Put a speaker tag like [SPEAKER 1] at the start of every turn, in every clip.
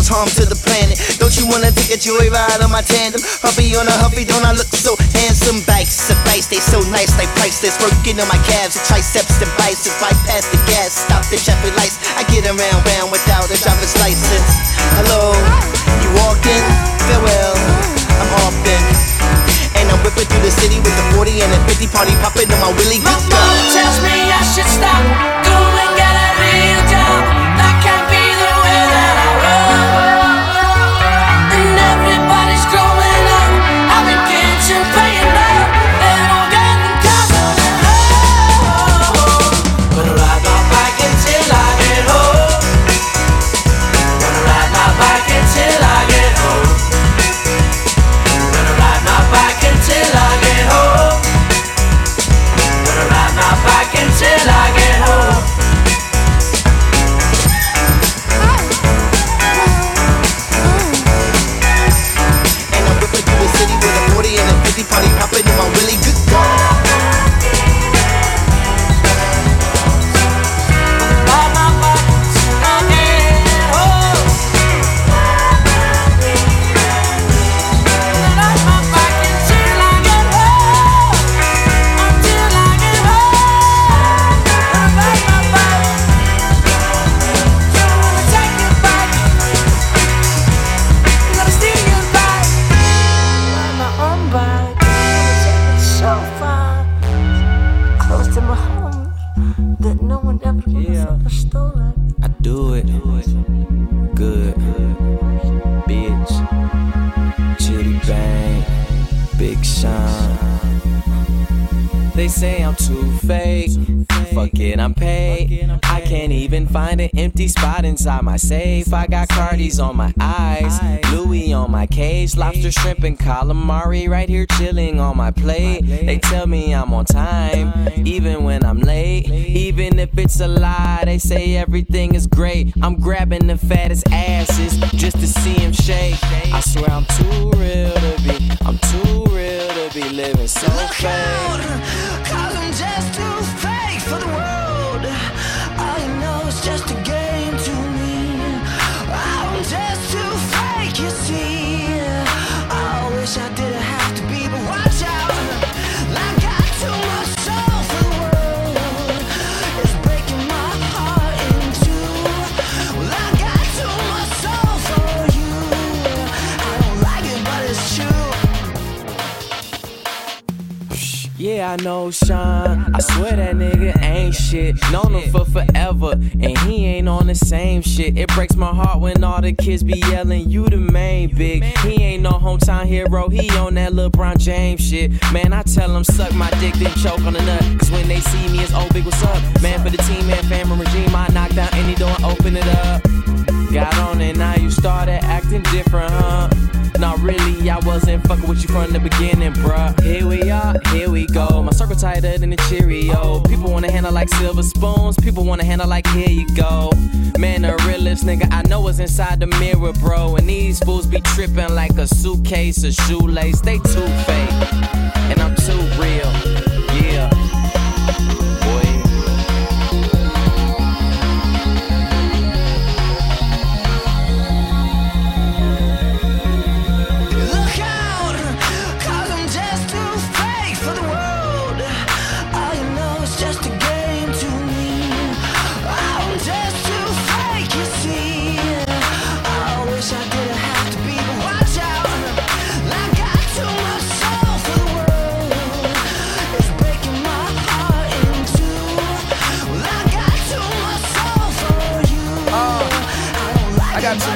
[SPEAKER 1] cause harm to the planet. Don't you wanna take a joyride on my tandem? Huffy on a Huffy, don't I look so handsome? Bikes, advice, they so nice, they priceless. Working on my calves, the triceps, the biceps, bypass the gas, stop the traffic lights. I get around, round without a driver's license.
[SPEAKER 2] Say I'm too fake. Fuck it, I'm paid. I can't even find an empty spot inside my safe. I got Cardis on my eyes, Louis on my cage, lobster, shrimp, and calamari right here chilling on my plate. They tell me I'm on time, even when I'm late. Even if it's a lie, they say everything is great. I'm grabbing the fattest asses just to see him shake. I swear I'm too real to be, I'm too real to be living so fake.
[SPEAKER 1] Wish I I
[SPEAKER 2] know Sean. I swear that nigga ain't shit. Known him for forever, and he ain't on the same shit. It breaks my heart when all the kids be yelling, You the main big. He ain't no hometown hero, he on that LeBron James shit. Man, I tell him suck my dick, then choke on the nut. Cause when they see me, it's oh big, what's up? Man, for the team and family regime, I knock down any door and open it up. Got on it, now you started acting different, huh? Nah, really, I wasn't fucking with you from the beginning, bruh. Here we are, here we go. My circle tighter than a Cheerio. People wanna handle like silver spoons. People wanna handle like here you go. Man, the realest nigga I know is inside the mirror, bro. And these fools be tripping like a suitcase or shoelace. They too fake, and I'm too real. Yeah,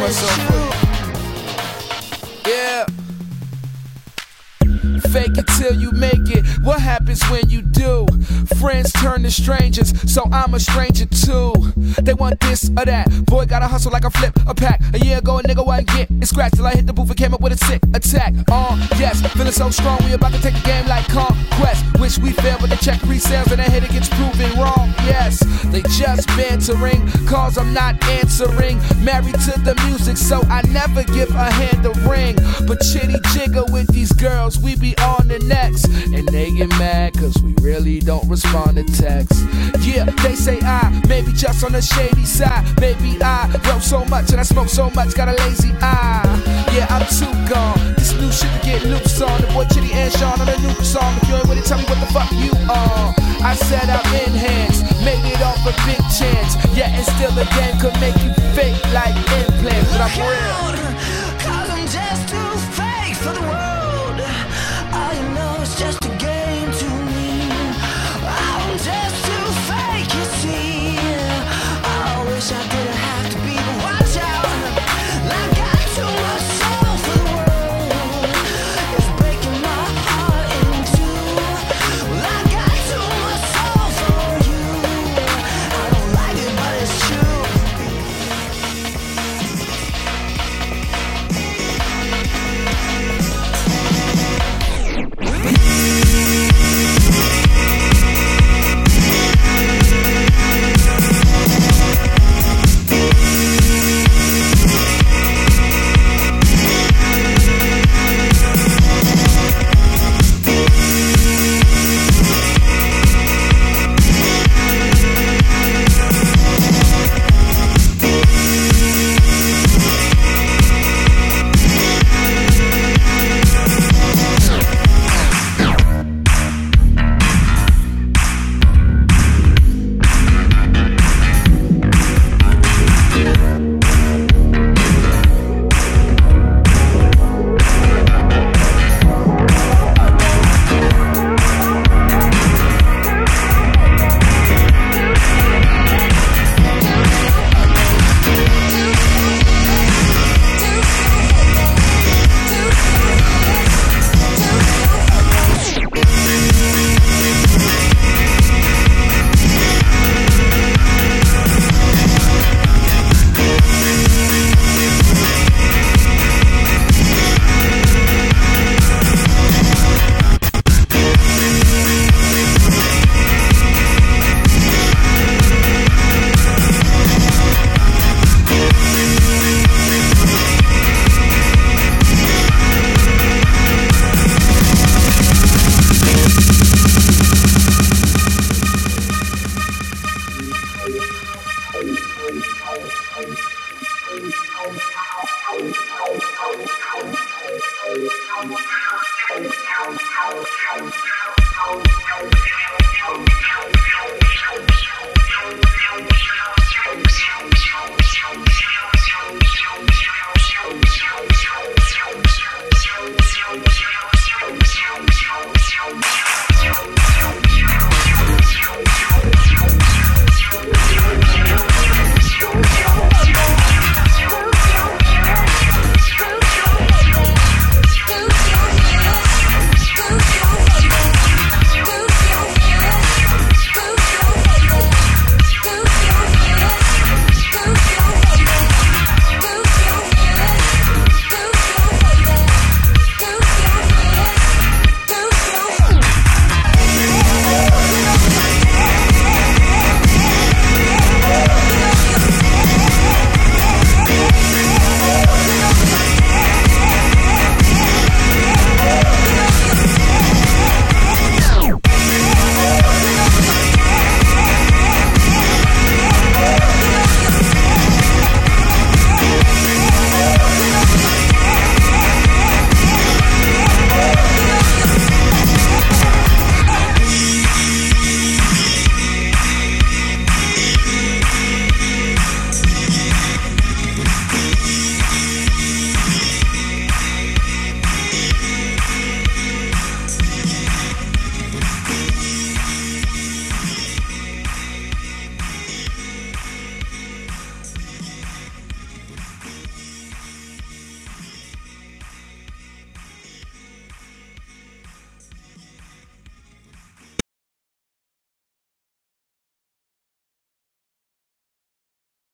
[SPEAKER 1] you.
[SPEAKER 3] Yeah. Fake it till you make it. What happens when you do? Friends turn to strangers, so I'm a stranger too. They want this or that. Boy, gotta hustle like I flip a pack. A year ago, a nigga wasn't get it scratched till I hit the booth and came up with a sick attack. Oh, yes, feeling so strong, we about to take a game like conquest. Wish we failed, but they check pre-sales and hit it gets proven wrong. Yes, they just bantering, cause I'm not answering. Married to the music, so I never give a hand a ring. But chitty jigger with these girls, we be on the next. And they get mad, cause we really don't respond to texts. Yeah, they say I maybe just on the shady side. Maybe I wrote so much and I smoke so much, got a lazy eye. Yeah, I'm too gone. This new shit to get loose on. The boy Chitty and Sean on a new song. If you ain't with it, tell me what the fuck you are. I said I'm enhanced, made it off a big chance. Yeah, and still the game could make you fake like implants, but I'm real.